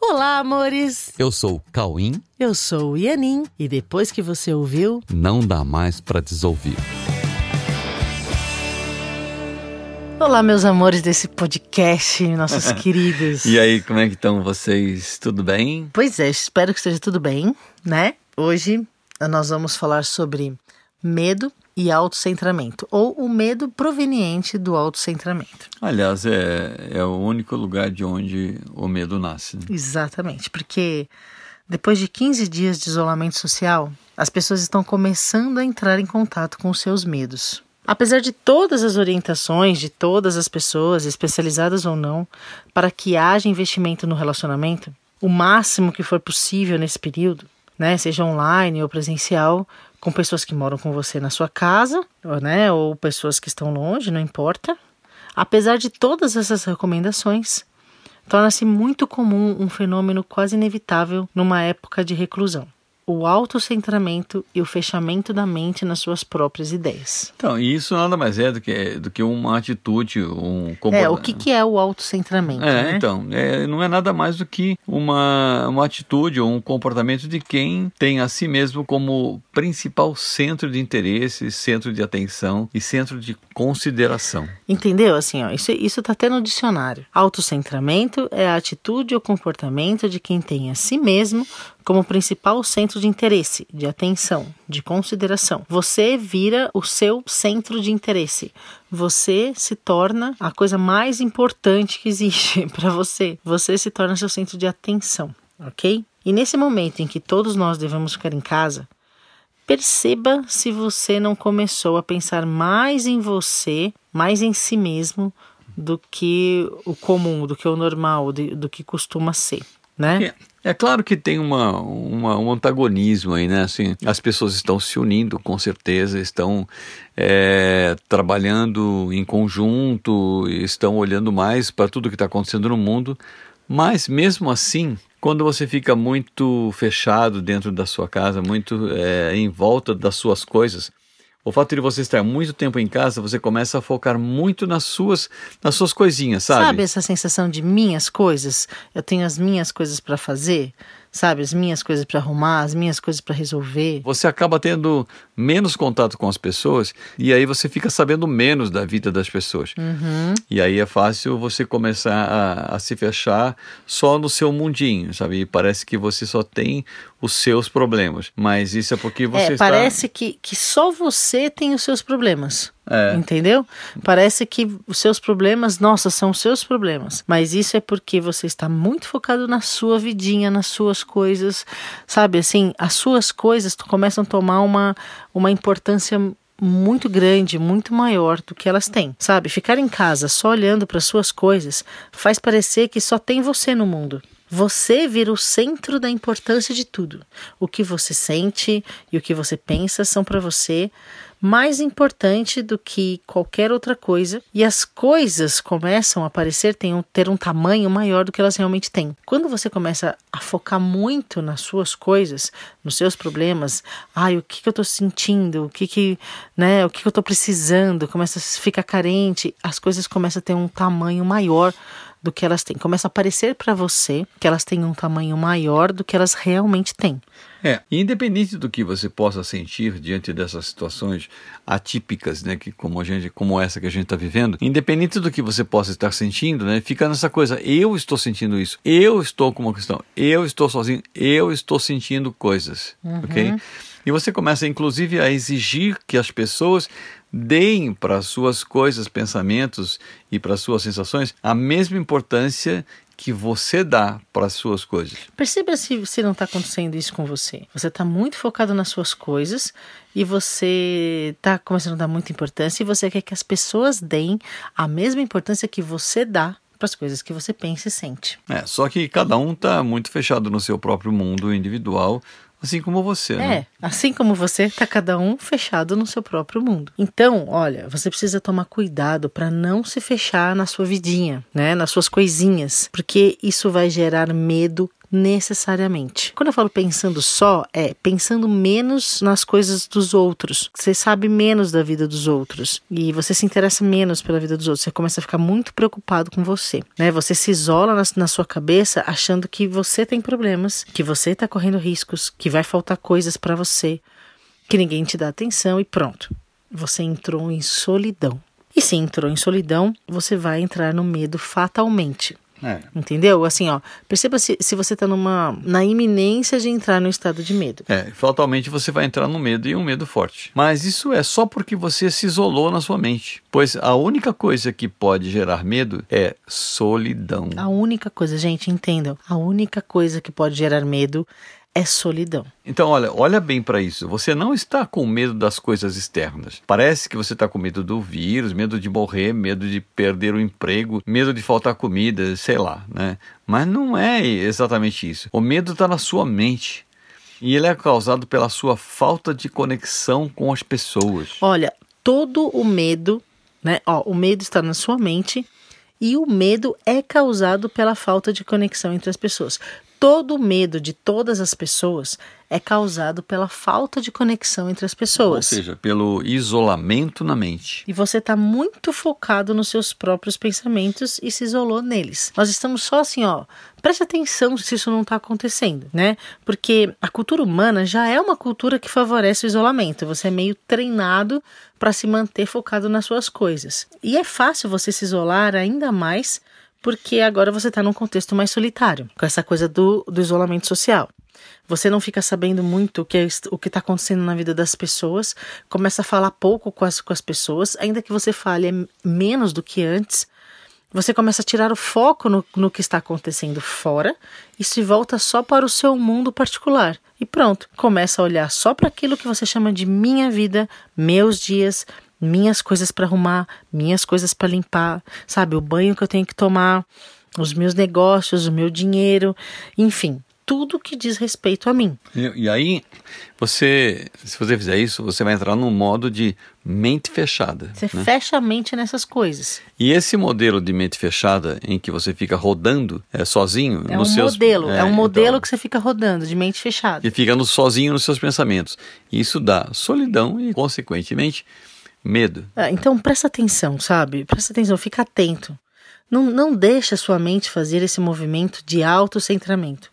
Olá, amores! Eu sou o Cauim. Eu sou o Ianin. E depois que você ouviu, não dá mais para desouvir. Olá, meus amores desse podcast, nossos queridos. E aí, como é que estão vocês? Tudo bem? Pois é, espero que esteja tudo bem, né? Hoje nós vamos falar sobre medo e autocentramento, ou o medo proveniente do autocentramento. Aliás, é, é o único lugar de onde o medo nasce. Né? Exatamente, porque depois de 15 dias de isolamento social, as pessoas estão começando a entrar em contato com os seus medos. Apesar de todas as orientações de todas as pessoas, especializadas ou não, para que haja investimento no relacionamento, o máximo que for possível nesse período, né, seja online ou presencial, com pessoas que moram com você na sua casa, né, ou pessoas que estão longe, não importa. Apesar de todas essas recomendações, torna-se muito comum um fenômeno quase inevitável numa época de reclusão o autocentramento e o fechamento da mente nas suas próprias ideias. Então, isso nada mais é do que, do que uma atitude, um comportamento. É, o que, que é o autocentramento? É, né? então, é, não é nada mais do que uma, uma atitude ou um comportamento de quem tem a si mesmo como principal centro de interesse, centro de atenção e centro de consideração. Entendeu? Assim, ó, isso, isso tá até no dicionário. Autocentramento é a atitude ou comportamento de quem tem a si mesmo como principal centro de interesse, de atenção, de consideração. Você vira o seu centro de interesse. Você se torna a coisa mais importante que existe para você. Você se torna seu centro de atenção, ok? E nesse momento em que todos nós devemos ficar em casa, perceba se você não começou a pensar mais em você, mais em si mesmo, do que o comum, do que o normal, do que costuma ser né? É, claro que tem uma, uma, um antagonismo aí, né? Assim, as pessoas estão se unindo, com certeza, estão é, trabalhando em conjunto, estão olhando mais para tudo que está acontecendo no mundo, mas mesmo assim, quando você fica muito fechado dentro da sua casa, muito é, em volta das suas coisas, o fato de você estar muito tempo em casa, você começa a focar muito nas suas, nas suas coisinhas, sabe? Sabe essa sensação de minhas coisas? Eu tenho as minhas coisas para fazer sabe? As minhas coisas para arrumar, as minhas coisas para resolver. Você acaba tendo menos contato com as pessoas e aí você fica sabendo menos da vida das pessoas. Uhum. E aí é fácil você começar a, a, se fechar só no seu mundinho, sabe? E parece que você só tem os seus problemas. Mas isso é porque você é, está... Parece que, que só você tem os seus problemas. É. Entendeu? Parece que os seus problemas, nossa, são os seus problemas. Mas isso é porque você está muito focado na sua vidinha, nas suas coisas. Sabe, assim, as suas coisas começam a tomar uma, uma importância muito grande, muito maior do que elas têm. Sabe, ficar em casa só olhando para suas coisas faz parecer que só tem você no mundo. Você vira o centro da importância de tudo. O que você sente e o que você pensa são para você mais importante do que qualquer outra coisa, e as coisas começam a aparecer, tem ter um tamanho maior do que elas realmente têm. Quando você começa a focar muito nas suas coisas, nos seus problemas, ai, o que, que eu estou sentindo, o que que, né, o que, que eu estou precisando, começa a ficar carente, as coisas começam a ter um tamanho maior do que elas têm. Começa a parecer para você que elas têm um tamanho maior do que elas realmente têm. É, independente do que você possa sentir diante dessas situações atípicas, né, que como a gente, como essa que a gente está vivendo, independente do que você possa estar sentindo, né, fica nessa coisa, eu estou sentindo isso, eu estou com uma questão, eu estou sozinho, eu estou sentindo coisas, uhum. ok? E você começa, inclusive, a exigir que as pessoas deem para suas coisas, pensamentos e para suas sensações a mesma importância que você dá para as suas coisas. Perceba se, se não está acontecendo isso com você. Você está muito focado nas suas coisas e você está começando a dar muita importância e você quer que as pessoas deem a mesma importância que você dá para as coisas que você pensa e sente. É, só que cada um está muito fechado no seu próprio mundo individual, Assim como você, né? É, assim como você, está cada um fechado no seu próprio mundo. Então, olha, você precisa tomar cuidado para não se fechar na sua vidinha, né? Nas suas coisinhas, porque isso vai gerar medo necessariamente. Quando eu falo pensando só, é pensando menos nas coisas dos outros. Você sabe menos da vida dos outros e você se interessa menos pela vida dos outros. Você começa a ficar muito preocupado com você, né? Você se isola na, na sua cabeça achando que você tem problemas, que você está correndo riscos, que vai faltar coisas para você, que ninguém te dá atenção e pronto. Você entrou em solidão. E se entrou em solidão, você vai entrar no medo fatalmente. É. Entendeu? Assim, ó, perceba se, se você está numa na iminência de entrar no estado de medo. É, fatalmente você vai entrar no medo e um medo forte. Mas isso é só porque você se isolou na sua mente. Pois a única coisa que pode gerar medo é solidão. A única coisa, gente, entendam. A única coisa que pode gerar medo é solidão. Então, olha, olha bem para isso. Você não está com medo das coisas externas. Parece que você está com medo do vírus, medo de morrer, medo de perder o emprego, medo de faltar comida, sei lá, né? Mas não é exatamente isso. O medo está na sua mente. E ele é causado pela sua falta de conexão com as pessoas. Olha, todo o medo, né? Ó, o medo está na sua mente e o medo é causado pela falta de conexão entre as pessoas todo o medo de todas as pessoas é causado pela falta de conexão entre as pessoas. Ou seja, pelo isolamento na mente. E você está muito focado nos seus próprios pensamentos e se isolou neles. Nós estamos só assim, ó. Preste atenção se isso não está acontecendo, né? Porque a cultura humana já é uma cultura que favorece o isolamento. Você é meio treinado para se manter focado nas suas coisas. E é fácil você se isolar ainda mais porque agora você está num contexto mais solitário, com essa coisa do, do isolamento social. Você não fica sabendo muito o que é, está acontecendo na vida das pessoas, começa a falar pouco com as, com as pessoas, ainda que você fale menos do que antes, você começa a tirar o foco no, no que está acontecendo fora e se volta só para o seu mundo particular. E pronto, começa a olhar só para aquilo que você chama de minha vida, meus dias, minhas coisas para arrumar, minhas coisas para limpar, sabe? O banho que eu tenho que tomar, os meus negócios, o meu dinheiro, enfim, tudo que diz respeito a mim. E, e, aí, você, se você fizer isso, você vai entrar num modo de mente fechada. Você né? fecha a mente nessas coisas. E esse modelo de mente fechada, em que você fica rodando é, sozinho. É um seus, modelo, é, é um modelo então, que você fica rodando, de mente fechada. E fica no, sozinho nos seus pensamentos. Isso dá solidão e, consequentemente, Medo. É, então presta atenção, sabe? Presta atenção, fica atento. Não, não deixa sua mente fazer esse movimento de autocentramento.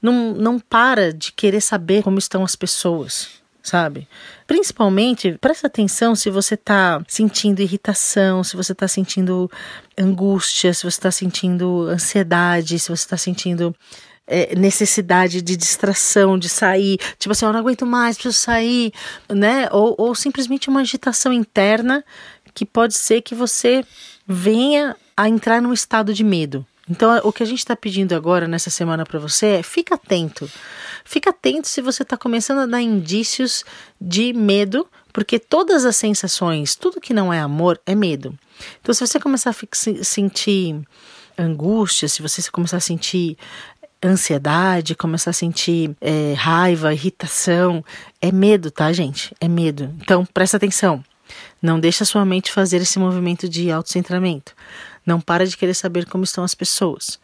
Não, não para de querer saber como estão as pessoas, sabe? Principalmente, presta atenção se você está sentindo irritação, se você está sentindo angústia, se você está sentindo ansiedade, se você está sentindo é, necessidade de distração, de sair, tipo assim, eu não aguento mais, preciso sair, né? Ou, ou simplesmente uma agitação interna que pode ser que você venha a entrar num estado de medo. Então, o que a gente está pedindo agora nessa semana para você é fica atento. Fica atento se você está começando a dar indícios de medo, porque todas as sensações, tudo que não é amor, é medo. Então, se você começar a sentir angústia, se você começar a sentir ansiedade, começar a sentir é, raiva, irritação, é medo, tá, gente? É medo. Então, presta atenção. Não deixa sua mente fazer esse movimento de autocentramento. Não para de querer saber como estão as pessoas.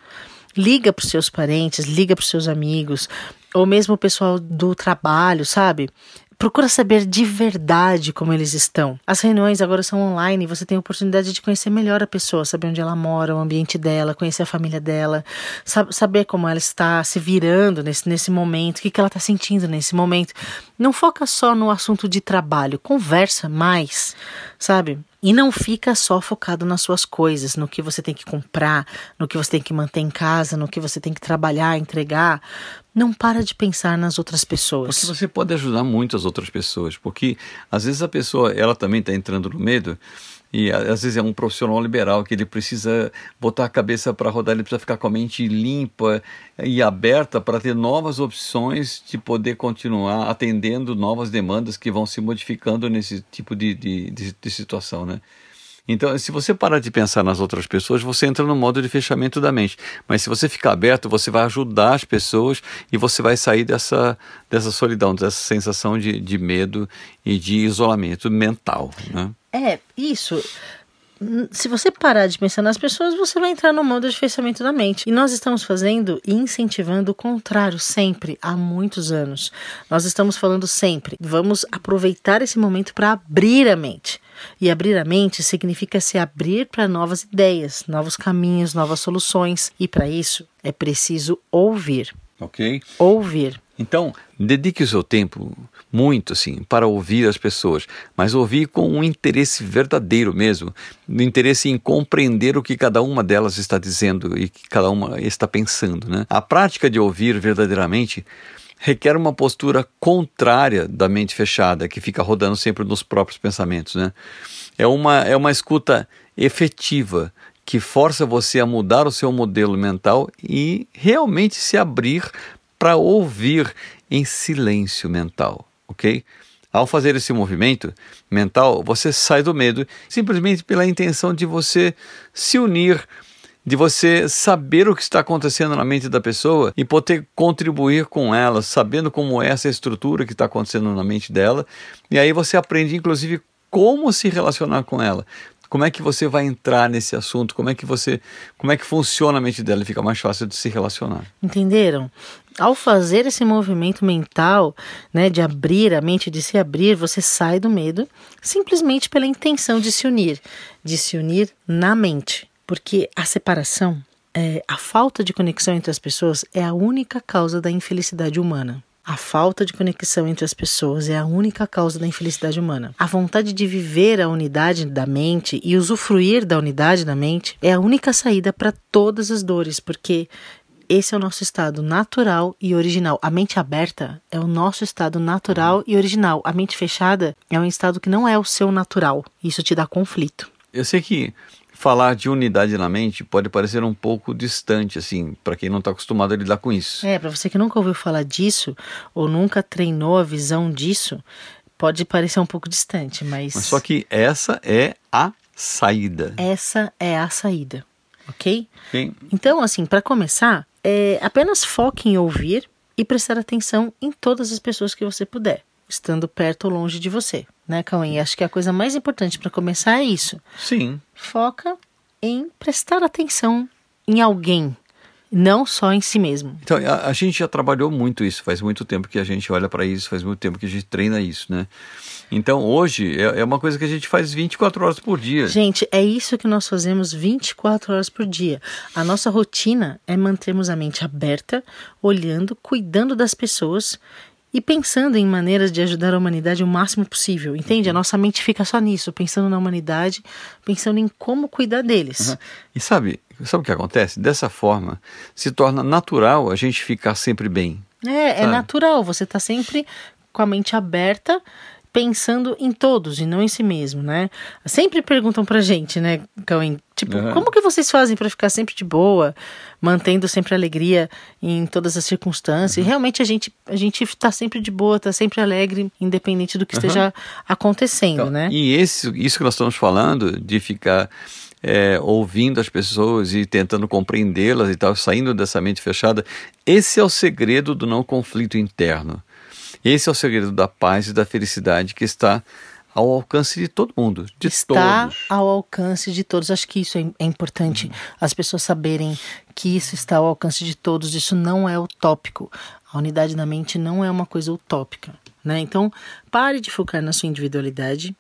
Liga para os seus parentes, liga para os seus amigos, ou mesmo o pessoal do trabalho, sabe? Procura saber de verdade como eles estão. As reuniões agora são online, você tem a oportunidade de conhecer melhor a pessoa, saber onde ela mora, o ambiente dela, conhecer a família dela, saber como ela está se virando nesse, nesse momento, o que, que ela está sentindo nesse momento. Não foca só no assunto de trabalho, conversa mais, sabe? E não fica só focado nas suas coisas, no que você tem que comprar, no que você tem que manter em casa, no que você tem que trabalhar, entregar. Não para de pensar nas outras pessoas. Porque você pode ajudar muito as outras pessoas, porque às vezes a pessoa, ela também está entrando no medo e às vezes é um profissional liberal que ele precisa botar a cabeça para rodar, ele precisa ficar com a mente limpa e aberta para ter novas opções de poder continuar atendendo novas demandas que vão se modificando nesse tipo de, de, de, de situação, né? Então, se você parar de pensar nas outras pessoas, você entra no modo de fechamento da mente. Mas se você ficar aberto, você vai ajudar as pessoas e você vai sair dessa, dessa solidão, dessa sensação de, de medo e de isolamento mental. Né? É, isso. se você parar de pensar nas pessoas, você vai entrar no modo de fechamento da mente. E nós estamos fazendo e incentivando o contrário sempre, há muitos anos. Nós estamos falando sempre, vamos aproveitar esse momento para abrir a mente. E abrir a mente significa se abrir para novas ideias, novos caminhos, novas soluções. E para isso é preciso ouvir. Ok. Ouvir. Então, dedique o seu tempo muito assim para ouvir as pessoas, mas ouvir com um interesse verdadeiro mesmo, no interesse em compreender o que cada uma delas está dizendo e que cada uma está pensando, né? A prática de ouvir verdadeiramente requer uma postura contrária da mente fechada, que fica rodando sempre nos próprios pensamentos, né? É uma é uma escuta efetiva que força você a mudar o seu modelo mental e realmente se abrir para ouvir em silêncio mental, ok? Ao fazer esse movimento mental, você sai do medo simplesmente pela intenção de você se unir, de você saber o que está acontecendo na mente da pessoa e poder contribuir com ela, sabendo como é essa estrutura que está acontecendo na mente dela. E aí você aprende, inclusive, como se relacionar com ela. Como é que você vai entrar nesse assunto? Como é que você, como é que funciona a mente dela? E fica mais fácil de se relacionar. Entenderam? Ao fazer esse movimento mental, né, de abrir a mente, de se abrir, você sai do medo simplesmente pela intenção de se unir, de se unir na mente, porque a separação, é, a falta de conexão entre as pessoas é a única causa da infelicidade humana. A falta de conexão entre as pessoas é a única causa da infelicidade humana. A vontade de viver a unidade da mente e usufruir da unidade da mente é a única saída para todas as dores, porque esse é o nosso estado natural e original. A mente aberta é o nosso estado natural e original. A mente fechada é um estado que não é o seu natural. Isso te dá conflito. Eu sei que falar de unidade na mente pode parecer um pouco distante, assim, para quem não está acostumado a lidar com isso. É, para você que nunca ouviu falar disso ou nunca treinou a visão disso, pode parecer um pouco distante, mas. Mas só que essa é a saída. Essa é a saída, ok? Sim. Então, assim, para começar, é, apenas foque em ouvir e prestar atenção em todas as pessoas que você puder estando perto ou longe de você, né, Cauê? Acho que a coisa mais importante para começar é isso. Sim. Foca em prestar atenção em alguém, não só em si mesmo. Então, a, a gente já trabalhou muito isso, faz muito tempo que a gente olha para isso, faz muito tempo que a gente treina isso, né? Então, hoje é, é, uma coisa que a gente faz 24 horas por dia. Gente, é isso que nós fazemos 24 horas por dia. A nossa rotina é mantermos a mente aberta, olhando, cuidando das pessoas e pensando em maneiras de ajudar a humanidade o máximo possível, entende? A uhum. nossa mente fica só nisso, pensando na humanidade, pensando em como cuidar deles. Uhum. E sabe, sabe o que acontece? Dessa forma, se torna natural a gente ficar sempre bem. É, é sabe? é natural, você está sempre com a mente aberta pensando em todos e não em si mesmo, né? Sempre perguntam pra gente, né, Cauê? Tipo, uhum. como que vocês fazem para ficar sempre de boa, mantendo sempre alegria em todas as circunstâncias? Uhum. E realmente a gente a gente tá sempre de boa, tá sempre alegre, independente do que uhum. esteja acontecendo, então, né? E esse, isso que nós estamos falando de ficar é, ouvindo as pessoas e tentando compreendê-las e tal, saindo dessa mente fechada, esse é o segredo do não conflito interno. Esse é o segredo da paz e da felicidade que está ao alcance de todo mundo, de está todos. ao alcance de todos. Acho que isso é, é importante, uhum. as pessoas saberem que isso está ao alcance de todos. Isso não é utópico. A unidade da mente não é uma coisa utópica, né? Então, pare de focar na sua individualidade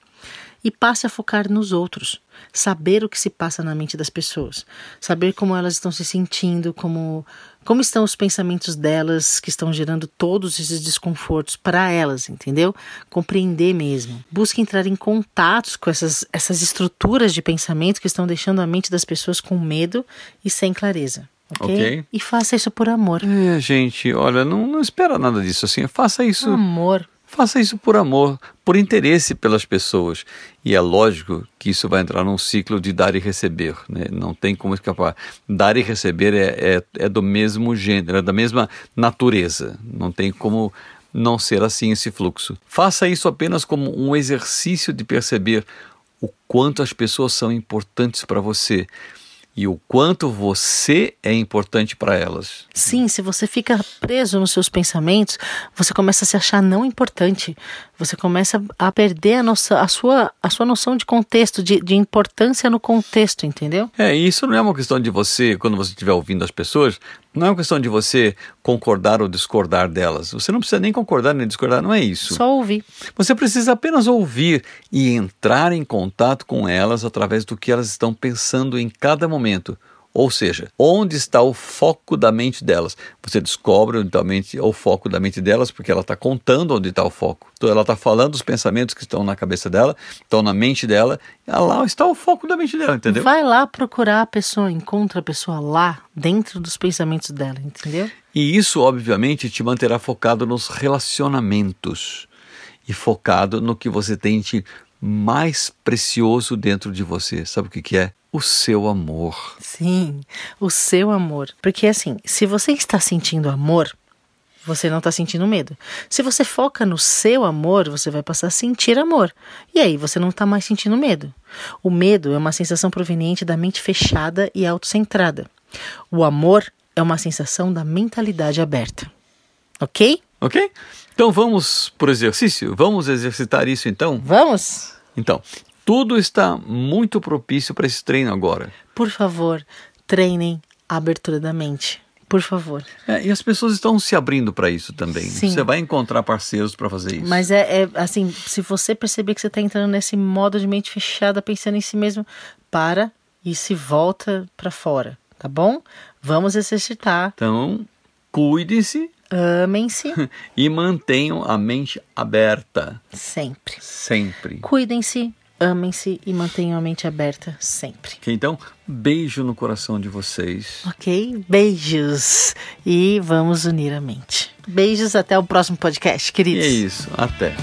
e passe a focar nos outros. Saber o que se passa na mente das pessoas, saber como elas estão se sentindo, como como estão os pensamentos delas que estão gerando todos esses desconfortos para elas, entendeu? Compreender mesmo. Busque entrar em contatos com essas, essas estruturas de pensamento que estão deixando a mente das pessoas com medo e sem clareza. Okay? ok? E faça isso por amor. É, gente, olha, não, não espera nada disso assim. Faça isso. Amor. Faça isso por amor, por interesse pelas pessoas. E é lógico que isso vai entrar num ciclo de dar e receber. Né? Não tem como escapar. Dar e receber é, é, é do mesmo gênero, é da mesma natureza. Não tem como não ser assim esse fluxo. Faça isso apenas como um exercício de perceber o quanto as pessoas são importantes para você e o quanto você é importante para elas. Sim, se você fica preso nos seus pensamentos, você começa a se achar não importante. Você começa a perder a, nossa, a, sua, a sua noção de contexto, de, de importância no contexto, entendeu? É, isso não é uma questão de você, quando você estiver ouvindo as pessoas, não é uma questão de você concordar ou discordar delas. Você não precisa nem concordar nem discordar, não é isso. Só ouvir. Você precisa apenas ouvir e entrar em contato com elas através do que elas estão pensando em cada momento. Ou seja, onde está o foco da mente delas? Você descobre onde está o foco da mente delas porque ela está contando onde está o foco. Então ela está falando os pensamentos que estão na cabeça dela, estão na mente dela, e lá está o foco da mente dela, entendeu? Vai lá procurar a pessoa, encontra a pessoa lá, dentro dos pensamentos dela, entendeu? E isso, obviamente, te manterá focado nos relacionamentos e focado no que você tem de mais precioso dentro de você. Sabe o que, que é? O seu amor. Sim, o seu amor. Porque assim, se você está sentindo amor, você não está sentindo medo. Se você foca no seu amor, você vai passar a sentir amor. E aí você não está mais sentindo medo. O medo é uma sensação proveniente da mente fechada e autocentrada. O amor é uma sensação da mentalidade aberta. Ok? Ok? Então vamos por exercício? Vamos exercitar isso então? Vamos! Então, tudo está muito propício para esse treino agora. Por favor, treinem a abertura da mente. Por favor. É, e as pessoas estão se abrindo para isso também. Sim. Você vai encontrar parceiros para fazer isso. Mas é, é, assim, se você perceber que você está entrando nesse modo de mente fechada, pensando em si mesmo, para e se volta para fora, tá bom? Vamos exercitar. Então, cuide-se. Amem-se. e mantenham a mente aberta. Sempre. Sempre. Cuidem-se, amem-se e mantenham a mente aberta sempre. Okay, então, beijo no coração de vocês. Ok? Beijos. E vamos unir a mente. Beijos, até o próximo podcast, queridos. E é isso, até.